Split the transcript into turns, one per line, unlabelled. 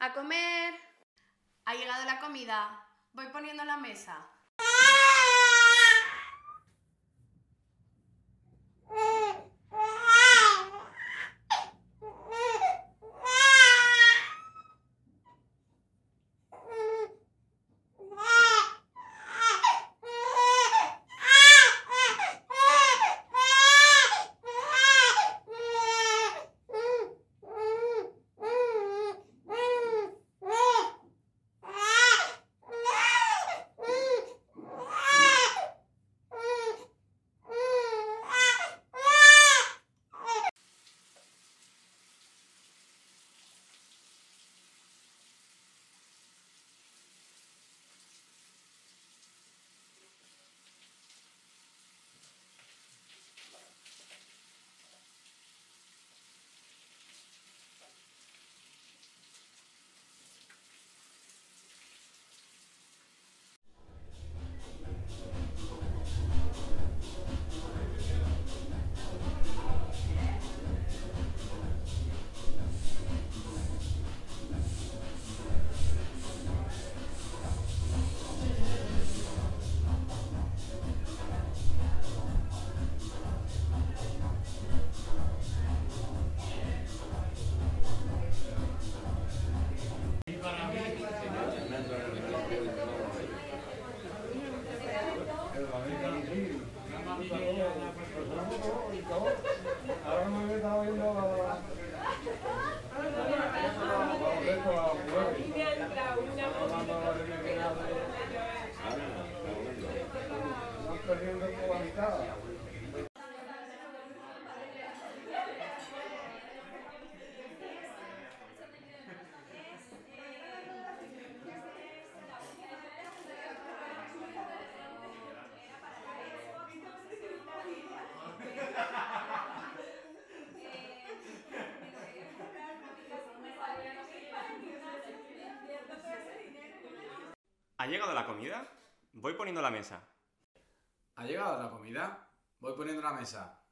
A comer. Ha llegado la comida. Voy poniendo la mesa. Ahora me estaba viendo a...
Están perdiendo ¿Ha llegado la comida? Voy poniendo la mesa.
¿Ha llegado la comida? Voy poniendo la mesa.